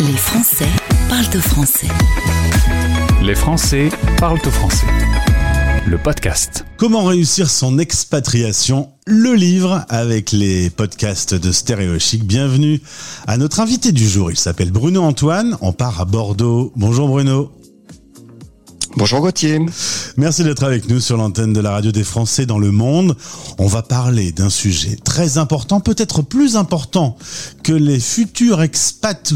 Les Français parlent au français. Les Français parlent au français. Le podcast. Comment réussir son expatriation? Le livre avec les podcasts de Stéréo Chic. Bienvenue à notre invité du jour. Il s'appelle Bruno Antoine. On part à Bordeaux. Bonjour Bruno. Bonjour Gauthier. Merci d'être avec nous sur l'antenne de la radio des Français dans le monde. On va parler d'un sujet très important, peut-être plus important que les futurs expats,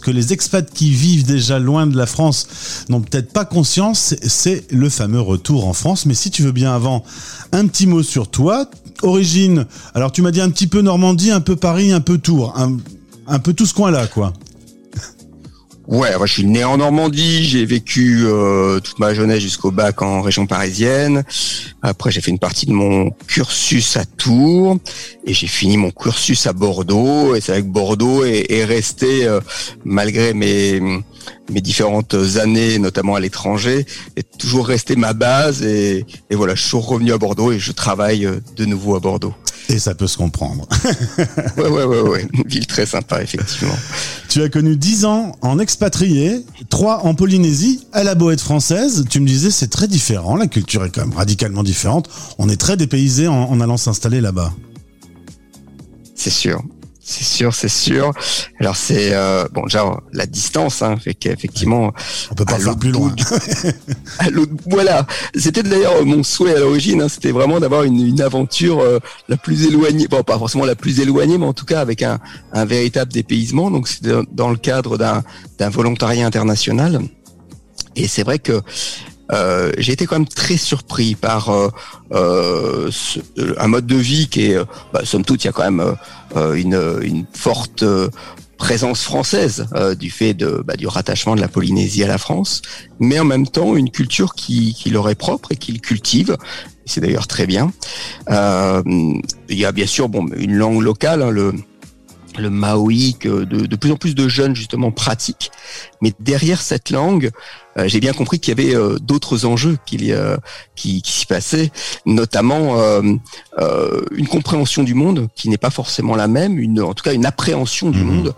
que les expats qui vivent déjà loin de la France n'ont peut-être pas conscience, c'est le fameux retour en France. Mais si tu veux bien avant, un petit mot sur toi. Origine, alors tu m'as dit un petit peu Normandie, un peu Paris, un peu Tours, un, un peu tout ce coin-là, quoi. Ouais, moi je suis né en Normandie, j'ai vécu euh, toute ma jeunesse jusqu'au bac en région parisienne. Après j'ai fait une partie de mon cursus à Tours et j'ai fini mon cursus à Bordeaux. Et c'est vrai que Bordeaux est, est resté, euh, malgré mes, mes différentes années, notamment à l'étranger, est toujours resté ma base. Et, et voilà, je suis revenu à Bordeaux et je travaille euh, de nouveau à Bordeaux. Et ça peut se comprendre. ouais, ouais, ouais, ouais, une ville très sympa effectivement. Tu as connu 10 ans en expatrié, 3 en Polynésie, à la Boëte française. Tu me disais c'est très différent, la culture est quand même radicalement différente. On est très dépaysé en, en allant s'installer là-bas. C'est sûr. C'est sûr, c'est sûr. Alors c'est euh, bon déjà la distance hein, fait qu'effectivement on peut pas faire plus loin. à voilà, c'était d'ailleurs mon souhait à l'origine. Hein, c'était vraiment d'avoir une, une, aventure euh, la plus éloignée, bon pas forcément la plus éloignée, mais en tout cas avec un, un véritable dépaysement. Donc c'était dans le cadre d'un d'un volontariat international. Et c'est vrai que euh, j'ai été quand même très surpris par euh, euh, ce, un mode de vie qui est, bah, somme toute, il y a quand même euh, une, une, forte présence française du fait de, bah, du rattachement de la Polynésie à la France, mais en même temps une culture qui, qui leur est propre et qu'ils cultivent. C'est d'ailleurs très bien. il y a bien sûr bon, une langue locale, hein, le le maoi que de, de, plus en plus de jeunes justement pratiquent. Mais derrière cette langue, euh, j'ai bien compris qu'il y avait euh, d'autres enjeux qu'il y a, qui, qui s'y passaient, notamment euh, euh, une compréhension du monde qui n'est pas forcément la même, une, en tout cas une appréhension du mmh. monde.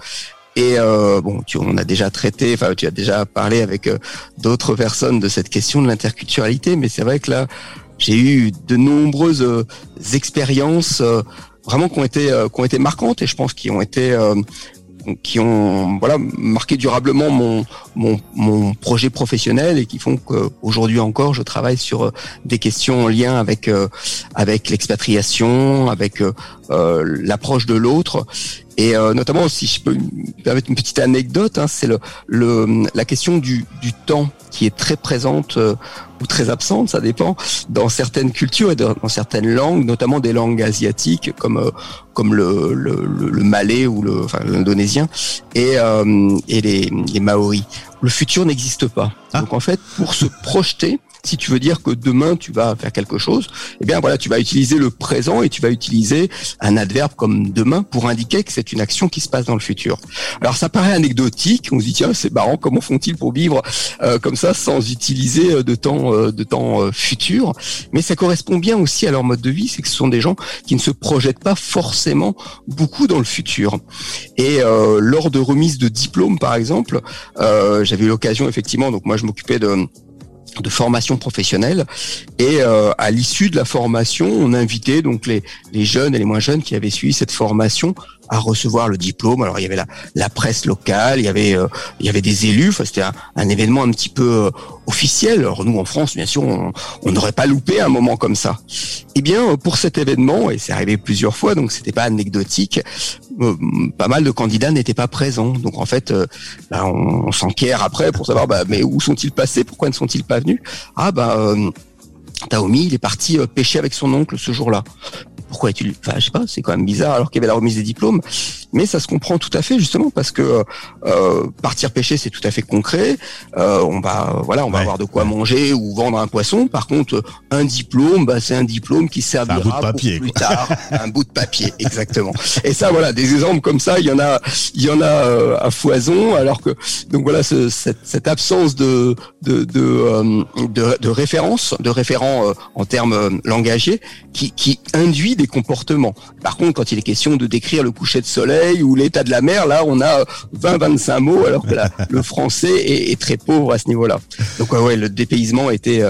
Et bon, tu, on a déjà traité, enfin tu as déjà parlé avec d'autres personnes de cette question de l'interculturalité, mais c'est vrai que là, j'ai eu de nombreuses expériences vraiment qui ont été euh, qui ont été marquantes et je pense qui ont été euh, qui ont voilà marqué durablement mon, mon, mon projet professionnel et qui font qu'aujourd'hui encore je travaille sur euh, des questions en lien avec avec l'expatriation, avec euh, l'approche de l'autre et euh, notamment si je peux me permettre une petite anecdote, hein, c'est le, le, la question du, du temps qui est très présente euh, ou très absente, ça dépend, dans certaines cultures et dans, certaines langues, notamment des langues asiatiques comme euh, comme le, le, le, malais ou le enfin, l'indonésien et, euh, et les, les maoris. Le futur n'existe pas. Ah. Donc en fait, pour se projeter, si tu veux dire que demain tu vas faire quelque chose, eh bien voilà, tu vas utiliser le présent et tu vas utiliser un adverbe comme demain pour indiquer que c'est une action qui se passe dans le futur. Alors ça paraît anecdotique, on se dit tiens c'est marrant, comment font-ils pour vivre euh, comme ça sans utiliser euh, de temps euh, de temps futur? Mais ça correspond bien aussi à leur mode de vie, c'est que ce sont des gens qui ne se projettent pas forcément beaucoup dans le futur. Et lors de remise de diplôme par exemple, j'avais eu l'occasion effectivement, donc moi je m'occupais de de formation professionnelle. Et euh, à l'issue de la formation on invitait donc les, les jeunes et les moins jeunes qui avaient suivi cette formation à recevoir le diplôme. Alors il y avait la, la presse locale il y avait euh, il y avait des élus. C'était un, événement un petit peu euh, officiel. Alors nous en France bien sûr on n'aurait pas loupé un moment comme ça. Eh bien pour cet événement et c'est arrivé plusieurs fois donc c'était pas anecdotique euh, pas mal de candidats n'étaient pas présents. Donc en fait euh, bah, on, s'enquiert après pour savoir bah, mais où sont-ils passés? Pourquoi ne sont-ils pas venus? Ah bah euh, Taomi, il est parti pêcher avec son oncle ce jour-là pourquoi est-il enfin je sais pas c'est quand même bizarre alors qu'il y avait la remise des diplômes mais ça se comprend tout à fait justement parce que euh, partir pêcher c'est tout à fait concret. Euh, on va voilà on va ouais, avoir de quoi manger ou vendre un poisson. Par contre un diplôme bah, c'est un diplôme qui servira un bout de papier, plus tard un bout de papier exactement. Et ça voilà des exemples comme ça il y en a il y en a euh, à foison alors que donc voilà ce, cette, cette, absence de de de, euh, de, de référence de référent euh, en termes langagiers qui, qui induit des comportements. Par contre quand il est question de décrire le coucher de soleil soleil ou l'état de la mer, là, on a 20-25 mots, alors que le français est, très pauvre à ce niveau-là. Donc ouais, le dépaysement était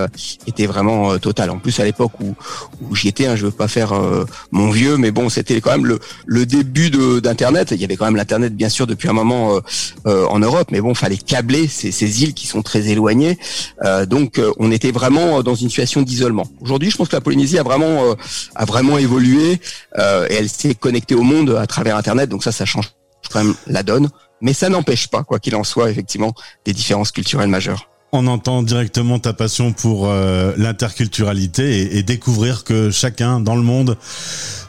était vraiment total. En plus, à l'époque où, où j'y étais, hein, je veux pas faire mon vieux, mais bon, c'était quand même le, le début d'Internet. Il y avait quand même l'Internet, bien sûr, depuis un moment en Europe, mais bon, fallait câbler ces, ces îles qui sont très éloignées. donc, on était vraiment dans une situation d'isolement. Aujourd'hui, je pense que la Polynésie a vraiment a vraiment évolué euh, et elle s'est connectée au monde à travers Internet. Donc ça, ça change quand même la donne. Mais ça n'empêche pas, quoi qu'il en soit, effectivement, des différences culturelles majeures on entend directement ta passion pour euh, l'interculturalité et, découvrir que chacun dans le monde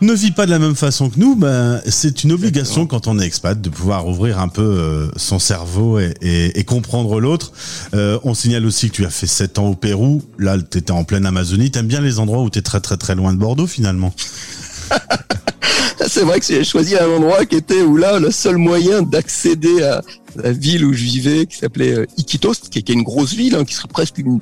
ne vit pas de la même façon que nous. Ben, c'est une obligation quand on est expat de pouvoir ouvrir un peu euh, son cerveau et, comprendre l'autre. Euh, on signale aussi que tu as fait 7 ans au Pérou. Là, tu étais en pleine Amazonie. T'aimes bien les endroits où tu es très très très loin de Bordeaux finalement c'est vrai que j'ai choisi un endroit qui était où là le seul moyen d'accéder à la ville où je vivais, qui s'appelait euh, Iquitos, qui est une grosse ville, hein, qui serait presque une,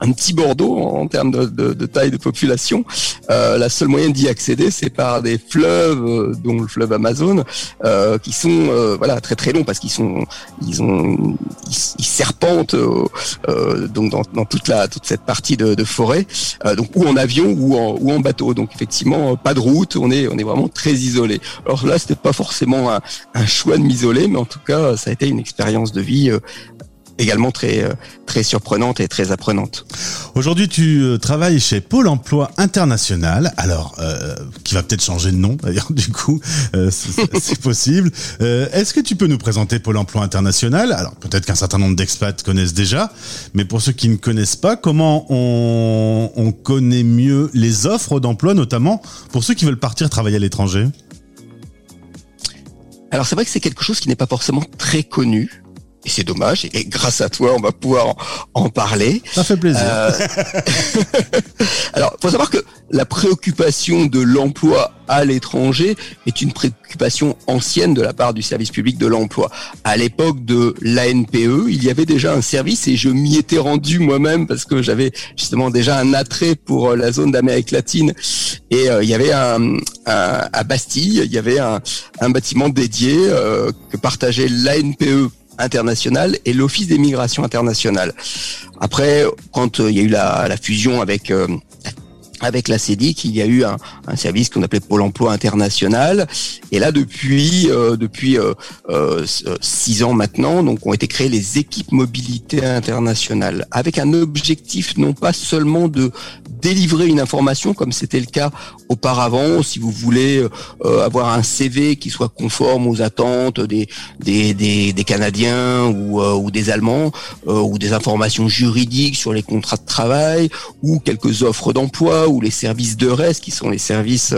un petit Bordeaux en, termes de, taille de population. Euh, la seule moyen d'y accéder, c'est par des fleuves, euh, dont le fleuve Amazon, euh, qui sont voilà très très longs parce qu'ils sont ils ont ils, serpentent donc dans, toute la toute cette partie de, forêt, donc ou en avion ou en, ou en bateau. Donc effectivement pas de route, on est on est vraiment très isolé. Alors là c'était pas forcément un, un choix de m'isoler, mais en tout cas ça a été une expérience de vie également très euh, très surprenante et très apprenante. Aujourd'hui, tu euh, travailles chez Pôle Emploi International, alors euh, qui va peut-être changer de nom d'ailleurs du coup, c'est possible. Est-ce que tu peux nous présenter Pôle Emploi International? Alors peut-être qu'un certain nombre d'expats connaissent déjà, mais pour ceux qui ne connaissent pas, comment on, on connaît mieux les offres d'emploi, notamment pour ceux qui veulent partir travailler à l'étranger? Alors c'est vrai que c'est quelque chose qui n'est pas forcément très connu. Et c'est dommage. Et grâce à toi, on va pouvoir en, parler. Ça fait plaisir. Euh... Alors, faut savoir que la préoccupation de l'emploi à l'étranger est une préoccupation ancienne de la part du service public de l'emploi. À l'époque de l'ANPE, il y avait déjà un service et je m'y étais rendu moi-même parce que j'avais justement déjà un attrait pour la zone d'Amérique latine. Et euh, il y avait un, à Bastille, il y avait un, un bâtiment dédié euh, que partageait l'ANPE international et l'Office des migrations internationales. Après, quand euh, il y a eu la, fusion avec euh, avec la CEDIC, il y a eu un, un service qu'on appelait Pôle Emploi International. Et là, depuis euh, depuis euh, euh, six ans maintenant, donc ont été créées les équipes mobilité internationale, avec un objectif non pas seulement de délivrer une information comme c'était le cas auparavant. Si vous voulez avoir un CV qui soit conforme aux attentes des des, des, des Canadiens ou, ou des Allemands, ou des informations juridiques sur les contrats de travail, ou quelques offres d'emploi ou les services de reste, qui sont les services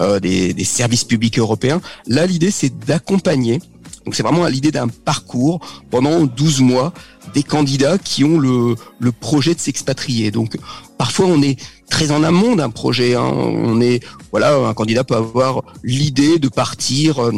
euh, des, services publics européens. Là, l'idée, c'est d'accompagner. Donc, c'est vraiment l'idée d'un parcours pendant 12 mois des candidats qui ont le, projet de s'expatrier. Donc, parfois, on est très en amont d'un projet. Hein. On est, voilà, un candidat peut avoir l'idée de partir euh,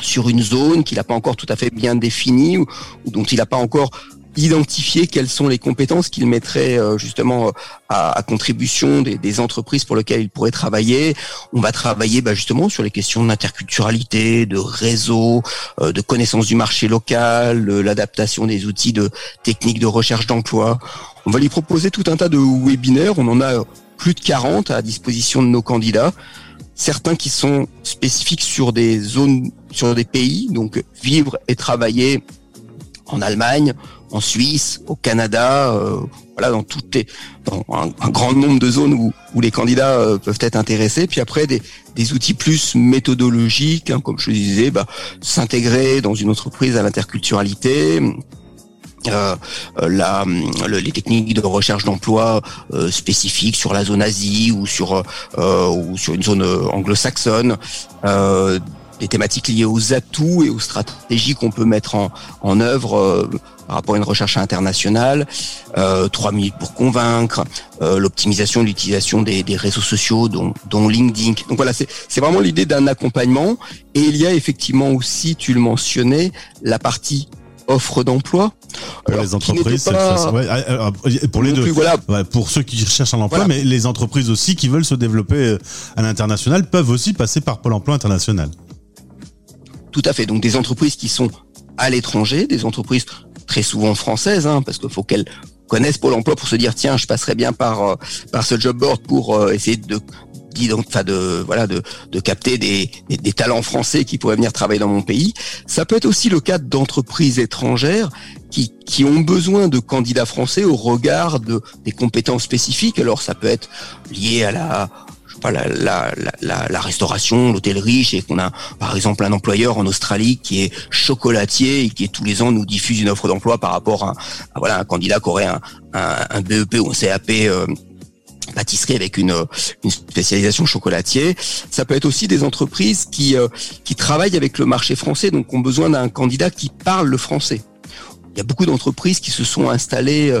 sur une zone qu'il n'a pas encore tout à fait bien définie ou dont il n'a pas encore identifier quelles sont les compétences qu'il mettrait euh, justement euh, à, contribution des, entreprises pour lesquelles il pourrait travailler. On va travailler bah, justement sur les questions d'interculturalité, de réseau, euh, de connaissance du marché local, l'adaptation des outils de techniques de recherche d'emploi. On va lui proposer tout un tas de webinaires. On en a plus de 40 à disposition de nos candidats certains qui sont spécifiques sur des zones, sur des pays, donc vivre et travailler en Allemagne, en Suisse, au Canada, euh, voilà, dans les, un, grand nombre de zones où, les candidats euh, peuvent être intéressés. Puis après, des, outils plus méthodologiques, hein, comme je disais, bah, s'intégrer dans une entreprise à l'interculturalité. Euh, les techniques de recherche d'emploi spécifiques sur la zone Asie ou sur une zone anglo-saxonne, des thématiques liées aux atouts et aux stratégies qu'on peut mettre en œuvre par rapport à une recherche internationale, euh, 3 minutes pour convaincre, euh, l'optimisation de l'utilisation des, des, réseaux sociaux, dont, dont LinkedIn. Donc voilà, c'est vraiment l'idée d'un accompagnement. Et il y a effectivement aussi, tu le mentionnais, la partie offre d'emploi. Pour les entreprises, pour les deux. voilà. pour ceux qui recherchent un emploi, mais les entreprises aussi qui veulent se développer euh, à l'international peuvent aussi passer par Pôle Emploi international. Tout à fait. Donc des entreprises qui sont à l'étranger, des entreprises très souvent françaises, hein, parce qu'il faut qu'elles connaissent Pôle Emploi pour se dire tiens, je passerai bien par euh, par ce job board pour euh, essayer de enfin de voilà de, de capter des, des, talents français qui pourraient venir travailler dans mon pays. Ça peut être aussi le cas d'entreprises étrangères qui, qui ont besoin de candidats français au regard de des compétences spécifiques. Alors ça peut être lié à la la, la, la, la, restauration, l'hôtellerie, et qu'on a par exemple un employeur en Australie qui est chocolatier et qui tous les ans nous diffuse une offre d'emploi par rapport à, voilà un candidat qui aurait un, un, BEP ou un CAP euh, pâtisserie avec une, une, spécialisation chocolatier. Ça peut être aussi des entreprises qui, euh, qui travaillent avec le marché français, donc ont besoin d'un candidat qui parle le français. Il y a beaucoup d'entreprises qui se sont installées euh,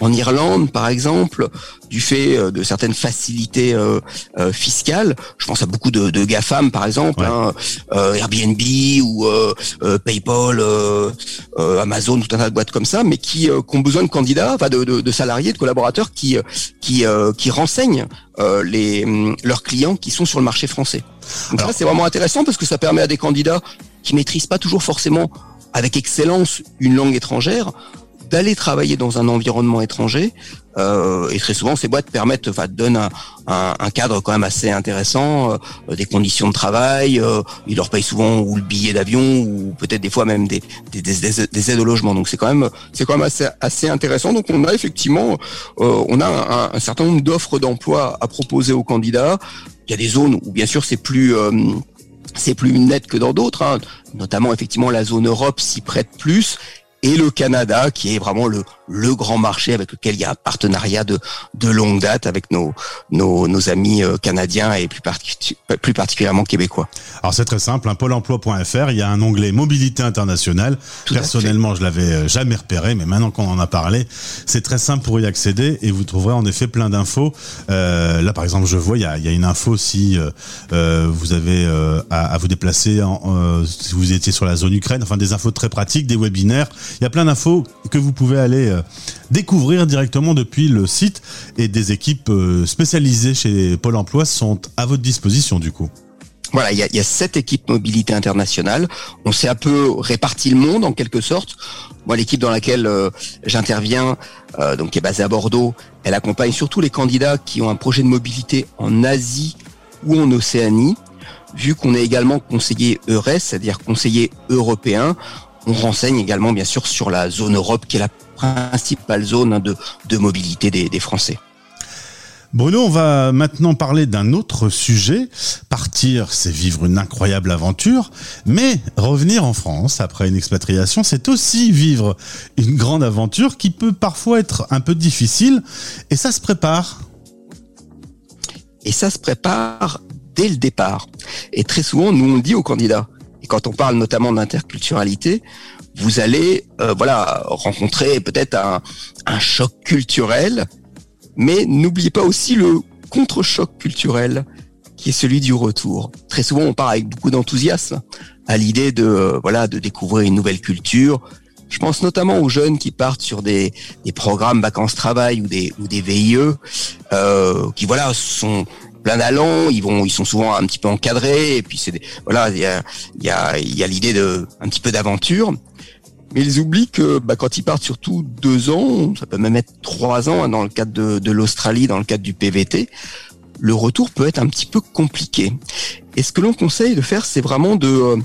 en Irlande, par exemple, du fait euh, de certaines facilités euh, fiscales. Je pense à beaucoup de, de GAFAM, par exemple, hein, Airbnb ou PayPal, Amazon, tout un tas de boîtes comme ça, mais qui, ont besoin de candidats, enfin de, de, de, salariés, de collaborateurs qui qui, qui renseignent les leurs clients qui sont sur le marché français. Donc ça, c'est vraiment intéressant parce que ça permet à des candidats qui maîtrisent pas toujours forcément avec excellence une langue étrangère, d'aller travailler dans un environnement étranger. Euh, et très souvent, ces boîtes permettent, enfin, donnent un, un, cadre quand même assez intéressant, euh, des conditions de travail. Euh, ils leur payent souvent ou le billet d'avion ou peut-être des fois même des, des, des, des, aides au logement. Donc c'est quand même, c'est quand même assez, assez intéressant. Donc on a effectivement, euh, on a un, un certain nombre d'offres d'emploi à proposer aux candidats. Il y a des zones où bien sûr c'est plus euh, c'est plus net que dans d'autres, hein. notamment effectivement la zone Europe s'y prête plus et le Canada, qui est vraiment le, le grand marché avec lequel il y a un partenariat de, de longue date avec nos, nos, nos amis euh, canadiens et plus, plus particulièrement québécois. Alors c'est très simple, un pôle emploi.fr, il y a un onglet mobilité internationale. Personnellement, je l'avais euh, jamais repéré, mais maintenant qu'on en a parlé, c'est très simple pour y accéder et vous trouverez en effet plein d'infos. Euh, là, par exemple, je vois, il y a, il y a une info si euh, euh vous avez à, à, vous déplacer, en, si vous étiez sur la zone Ukraine, enfin des infos très pratiques, des webinaires. Il y a plein d'infos que vous pouvez aller euh, découvrir directement depuis le site et des équipes euh, spécialisées chez Pôle Emploi sont à votre disposition du coup. Voilà, il y a, y a sept équipes mobilité internationale. On s'est un peu réparti le monde en quelque sorte. Moi, l'équipe dans laquelle euh, j'interviens, donc qui est basée à Bordeaux, elle accompagne surtout les candidats qui ont un projet de mobilité en Asie ou en Océanie. Vu qu'on est également conseiller EURES, c'est-à-dire conseiller européen, on renseigne également bien sûr sur la zone Europe qui est la principale zone hein, de, de mobilité des, des Français. Bruno, on va maintenant parler d'un autre sujet. Partir, c'est vivre une incroyable aventure, mais revenir en France après une expatriation, c'est aussi vivre une grande aventure qui peut parfois être un peu difficile, et ça se prépare. Et ça se prépare dès le départ. Et très souvent, nous on dit aux candidats, et quand on parle notamment d'interculturalité, vous allez euh, voilà rencontrer peut-être un, un, choc culturel, mais n'oubliez pas aussi le contre-choc culturel qui est celui du retour. Très souvent, on part avec beaucoup d'enthousiasme à l'idée de euh, voilà de découvrir une nouvelle culture. Je pense notamment aux jeunes qui partent sur des, des programmes vacances-travail ou des, ou des VIE, euh, qui voilà sont plein ils vont, ils sont souvent un petit peu encadrés, et puis c'est voilà, il y a, y a, y a l'idée de un petit peu d'aventure. Mais ils oublient que bah, quand ils partent surtout deux ans, ça peut même être trois ans hein, dans le cadre de, l'Australie, dans le cadre du PVT, le retour peut être un petit peu compliqué. Et ce que l'on conseille de faire, c'est vraiment de,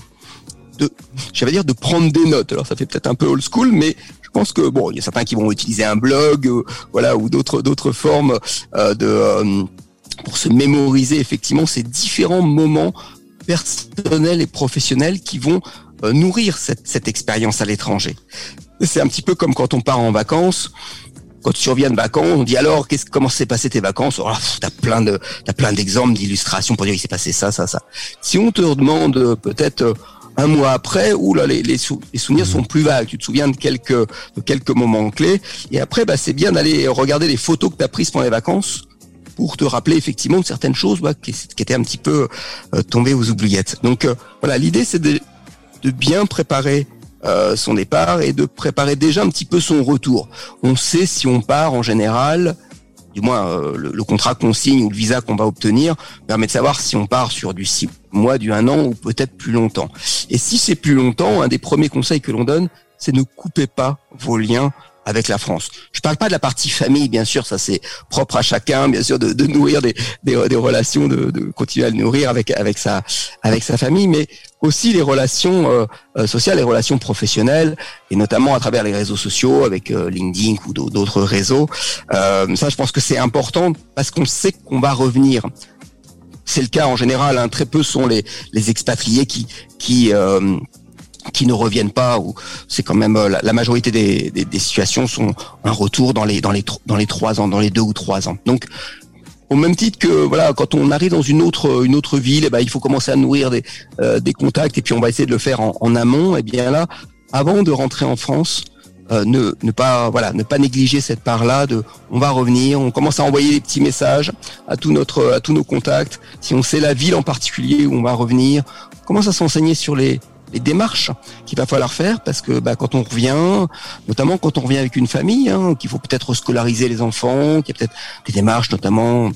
de, j'allais dire de prendre des notes. Alors ça fait peut-être un peu old school, mais je pense que bon, il y a certains qui vont utiliser un blog, euh, voilà, ou d'autres d'autres formes euh, de euh, pour se mémoriser effectivement ces différents moments personnels et professionnels qui vont euh, nourrir cette, cette expérience à l'étranger. C'est un petit peu comme quand on part en vacances. Quand tu reviens de vacances, on dit alors qu'est-ce comment s'est passé tes vacances? Oh, T'as plein de t'as plein d'exemples, d'illustrations pour dire il s'est passé ça, ça, ça. Si on te demande euh, peut-être euh, un mois après, où là les, souvenirs sont plus vagues. Tu te souviens de quelques quelques moments clés. Et après, bah, c'est bien d'aller regarder les photos que tu as prises pendant les vacances pour te rappeler effectivement de certaines choses qui, qui, étaient un petit peu euh, tombées aux oubliettes. Donc euh, voilà, l'idée c'est de, de, bien préparer euh, son départ et de préparer déjà un petit peu son retour. On sait si on part en général du moins euh, le, contrat qu'on signe ou le visa qu'on va obtenir permet de savoir si on part sur du six mois, du un an ou peut-être plus longtemps. Et si c'est plus longtemps, un des premiers conseils que l'on donne, c'est ne coupez pas vos liens avec la France. Je parle pas de la partie famille, bien sûr, ça c'est propre à chacun, bien sûr, de, de nourrir des, des, des relations, de, de, continuer à le nourrir avec avec sa avec sa famille, mais aussi les relations euh, euh, sociales, les relations professionnelles, et notamment à travers les réseaux sociaux, avec euh, LinkedIn ou d'autres réseaux. Euh, ça, je pense que c'est important parce qu'on sait qu'on va revenir. C'est le cas en général. Hein, très peu sont les les expatriés qui qui qui ne reviennent pas ou c'est quand même euh, la, majorité des, des, situations sont un retour dans les dans les dans les trois ans dans les deux ou trois ans. Donc au même titre que voilà quand on arrive dans une autre une autre ville eh ben il faut commencer à nourrir des euh, des contacts et puis on va essayer de le faire en, en amont. Et eh bien là avant de rentrer en France euh, ne, ne pas voilà ne pas négliger cette part là de on va revenir on commence à envoyer des petits messages à tout notre à tous nos contacts. Si on sait la ville en particulier où on va revenir on commence à s'enseigner sur les les démarches qu'il va falloir faire parce que bah, quand on revient, notamment quand on revient avec une famille, hein, qu'il faut peut-être scolariser les enfants, qu'il y a peut-être des démarches notamment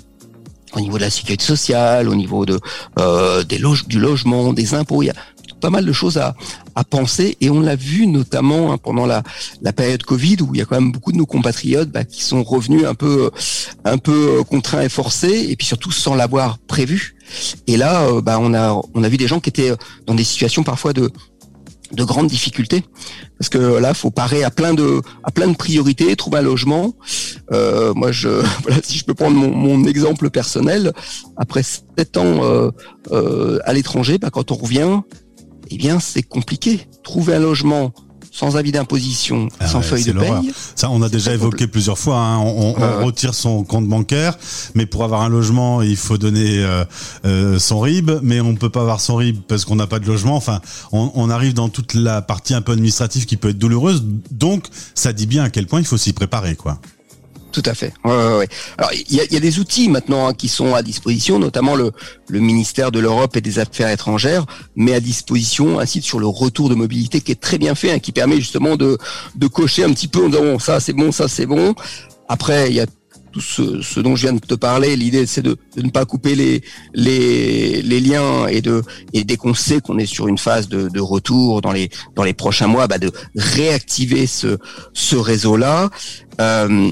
au niveau de la sécurité sociale, au niveau de euh, des du logement, des impôts. Il y a pas mal de choses à, à penser et on l'a vu notamment hein, pendant la, la période Covid où il y a quand même beaucoup de nos compatriotes bah, qui sont revenus un peu un peu contraints et forcés et puis surtout sans l'avoir prévu. Et là, euh, bah, on a on a vu des gens qui étaient dans des situations parfois de de grandes difficultés. Parce que là faut parer à plein de à plein de priorités trouver un logement. Euh, moi je voilà si je peux prendre mon, mon exemple personnel après sept ans euh, euh, à l'étranger bah, quand on revient eh bien c'est compliqué trouver un logement sans avis d'imposition, ah sans feuille de paye. Ça, on a déjà évoqué plusieurs fois. Hein. On, on, retire son compte bancaire, mais pour avoir un logement, il faut donner euh, euh, son RIB, mais on peut pas avoir son RIB parce qu'on n'a pas de logement. Enfin, on, on, arrive dans toute la partie un peu administrative qui peut être douloureuse. Donc, ça dit bien à quel point il faut s'y préparer, quoi. Tout à fait. Ouais, ouais, ouais. Alors il y a, y a, des outils maintenant hein, qui sont à disposition, notamment le, le ministère de l'Europe et des Affaires étrangères met à disposition un site sur le retour de mobilité qui est très bien fait, hein, qui permet justement de, de cocher un petit peu en disant bon ça c'est bon, ça c'est bon. Après il y a tout ce, ce, dont je viens de te parler. L'idée c'est de, de, ne pas couper les, les, les liens et de et dès qu'on sait qu'on est sur une phase de, de, retour dans les dans les prochains mois, bah de réactiver ce ce réseau là. Euh,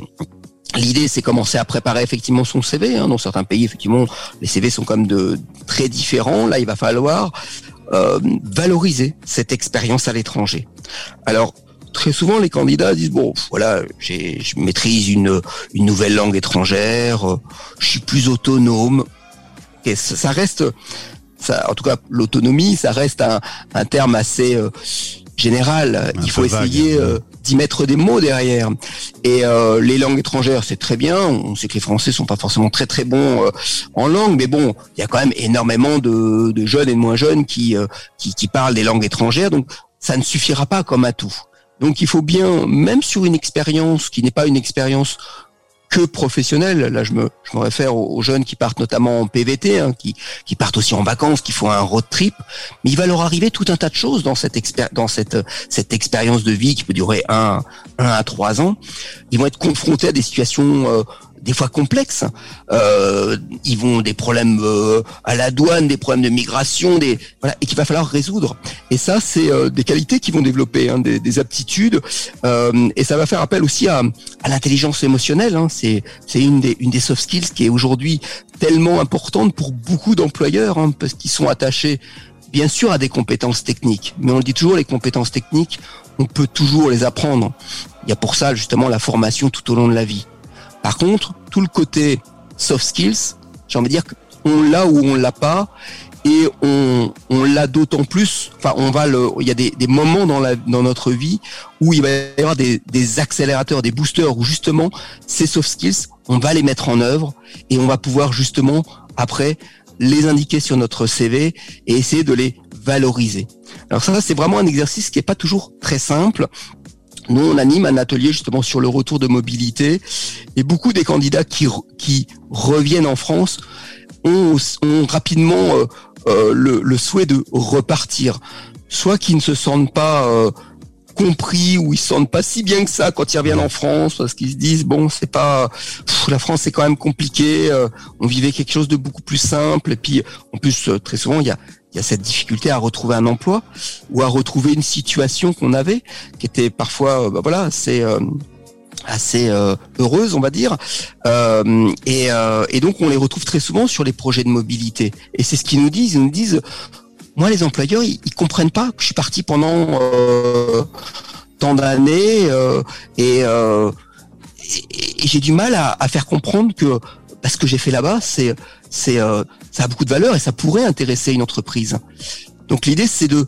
L'idée, c'est commencer à préparer effectivement son CV. Hein. Dans certains pays, effectivement, les CV sont comme de très différents. Là, il va falloir euh, valoriser cette expérience à l'étranger. Alors, très souvent, les candidats disent bon, voilà, je maîtrise une une nouvelle langue étrangère, euh, je suis plus autonome. Et ça, reste, ça, en tout cas, l'autonomie, ça reste un, un terme assez euh, général. il faut essayer. Hein. Euh, d'y mettre des mots derrière. Et euh, les langues étrangères, c'est très bien. On sait que les Français sont pas forcément très très bons euh, en langue, mais bon, il y a quand même énormément de, jeunes et de moins jeunes qui, euh, qui, qui parlent des langues étrangères. Donc ça ne suffira pas comme atout. Donc il faut bien, même sur une expérience qui n'est pas une expérience que professionnels. Là, je me, je me réfère aux, jeunes qui partent notamment en PVT, hein, qui, qui partent aussi en vacances, qui font un road trip. Mais il va leur arriver tout un tas de choses dans cette dans cette cette expérience de vie qui peut durer un, un à trois ans. Ils vont être confrontés à des situations euh, des fois complexes. Euh, ils vont des problèmes euh, à la douane, des problèmes de migration, des voilà, et qu'il va falloir résoudre. Et ça, c'est euh, des qualités qui vont développer, hein, des, des, aptitudes, euh, et ça va faire appel aussi à, à l'intelligence émotionnelle. Hein. C'est c'est une des une des soft skills qui est aujourd'hui tellement importante pour beaucoup d'employeurs, hein, parce qu'ils sont attachés bien sûr à des compétences techniques, mais on le dit toujours, les compétences techniques, on peut toujours les apprendre. Il y a pour ça justement la formation tout au long de la vie. Par contre, tout le côté soft skills, j'ai envie de dire qu'on l'a ou on l'a pas, et on, l'a d'autant plus. Enfin, on va. Il y a des, moments dans notre vie où il va y avoir des, des accélérateurs, des boosters, où justement ces soft skills, on va les mettre en œuvre et on va pouvoir justement après les indiquer sur notre CV et essayer de les valoriser. Alors ça, c'est vraiment un exercice qui est pas toujours très simple. Nous, on anime un atelier justement sur le retour de mobilité. Et beaucoup des candidats qui, qui reviennent en France ont, rapidement euh, euh, le, le, souhait de repartir, soit qui ne se sentent pas euh, compris ou ils se sentent pas si bien que ça quand ils reviennent en France parce qu'ils se disent bon c'est pas la France c'est quand même compliqué euh, on vivait quelque chose de beaucoup plus simple. Et puis en plus très souvent il y a il y a cette difficulté à retrouver un emploi ou à retrouver une situation qu'on avait qui était parfois bah voilà c'est assez heureuse, on va dire. et, et, donc, on les retrouve très souvent sur les projets de mobilité. Et c'est ce qu'ils nous disent. Ils nous disent, moi, les employeurs, ils, comprennent pas que je suis parti pendant euh, tant d'années euh, euh, et, j'ai du mal à, faire comprendre que parce que j'ai fait là-bas, c'est c'est ça a beaucoup de valeur et ça pourrait intéresser une entreprise. Donc l'idée, c'est de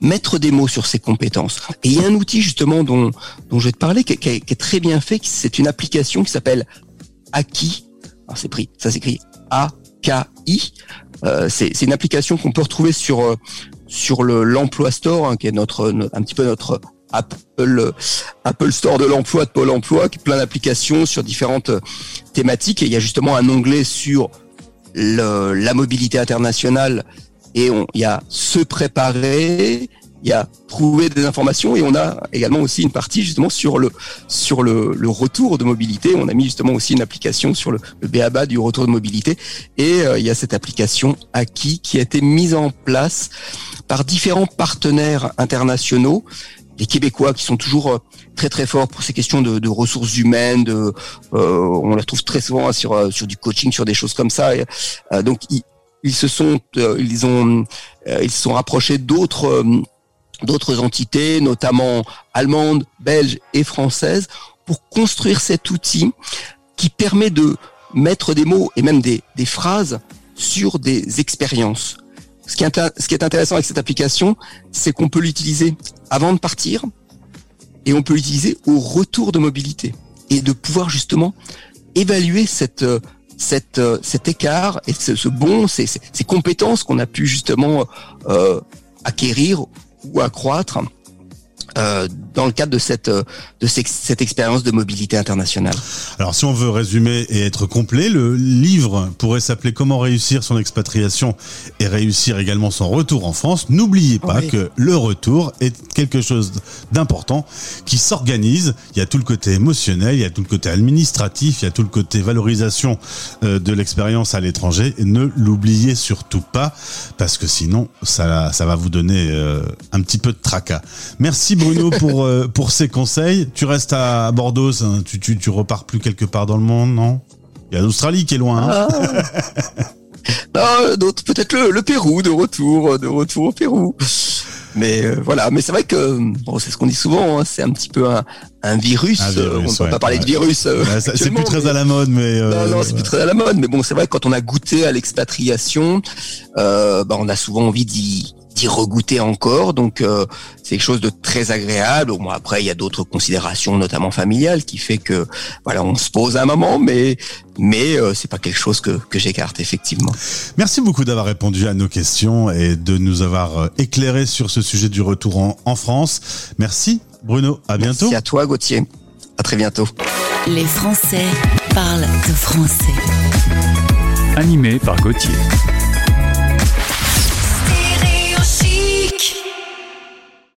mettre des mots sur ces compétences. Et il y a un outil justement dont, dont je vais te parler qui, est très bien fait. C'est une application qui s'appelle Aki. Alors c'est pris, ça s'écrit A KI. Euh, c'est une application qu'on peut retrouver sur euh, sur le l'emploi store, hein, qui est notre, un petit peu notre Apple Apple Store de l'emploi de Pôle Emploi, qui plein d'applications sur différentes euh, thématiques. Et il y a justement un onglet sur la mobilité internationale et on, il y a se préparer, il y a trouver des informations et on a également aussi une partie justement sur le sur le, retour de mobilité. On a mis justement aussi une application sur le, le BABA du retour de mobilité et euh, il y a cette application Aki qui a été mise en place par différents partenaires internationaux, les Québécois qui sont toujours euh, très très forts pour ces questions de, ressources humaines. Euh, on les retrouve très souvent sur euh, sur du coaching, sur des choses comme ça. Donc ils, se sont ils ont ils se sont rapprochés d'autres entités, notamment allemandes, belges et françaises, pour construire cet outil qui permet de mettre des mots et même des phrases sur des expériences. Ce qui, est, intéressant avec cette application, c'est qu'on peut l'utiliser avant de partir et on peut l'utiliser au retour de mobilité et de pouvoir justement évaluer cette, cette, cet écart et ce, bon, ces, ces compétences qu'on a pu justement euh, acquérir ou accroître euh, dans le cadre de cette euh, de cette expérience de mobilité internationale. Alors si on veut résumer et être complet, le livre pourrait s'appeler Comment réussir son expatriation et réussir également son retour en France. N'oubliez pas que le retour est quelque chose d'important qui s'organise. Il y a tout le côté émotionnel, il y a tout le côté administratif, il y a tout le côté valorisation euh, de l'expérience à l'étranger. Ne l'oubliez surtout pas parce que sinon ça ça va vous donner un petit peu de tracas. Merci Bruno pour, euh, pour ces conseils. Tu restes à Bordeaux, tu, tu, tu repars plus quelque part dans le monde, non? Il y a l'Australie qui est loin. Hein ah. d'autres peut-être le, Pérou de retour, de retour au Pérou. Mais euh, voilà, mais c'est vrai que bon, c'est ce qu'on dit souvent, hein, c'est un petit peu un, un virus. on ne peut pas parler de virus. Euh, c'est plus très à la mode, mais non, non, c'est plus très à la mode. Mais bon, c'est vrai que quand on a goûté à l'expatriation, bah, on a souvent envie d'y d'y regoûter encore. Donc euh, c'est quelque chose de très agréable. Bon, après, il y a d'autres considérations, notamment familiales, qui fait que voilà, on se pose un moment, mais mais euh, c'est pas quelque chose que, que j'écarte effectivement. Merci beaucoup d'avoir répondu à nos questions et de nous avoir euh, éclairé sur ce sujet du retour en, en France. Merci Bruno, à bientôt. Merci à toi Gauthier. À très bientôt. Les Français parlent de français. Animé par Gauthier.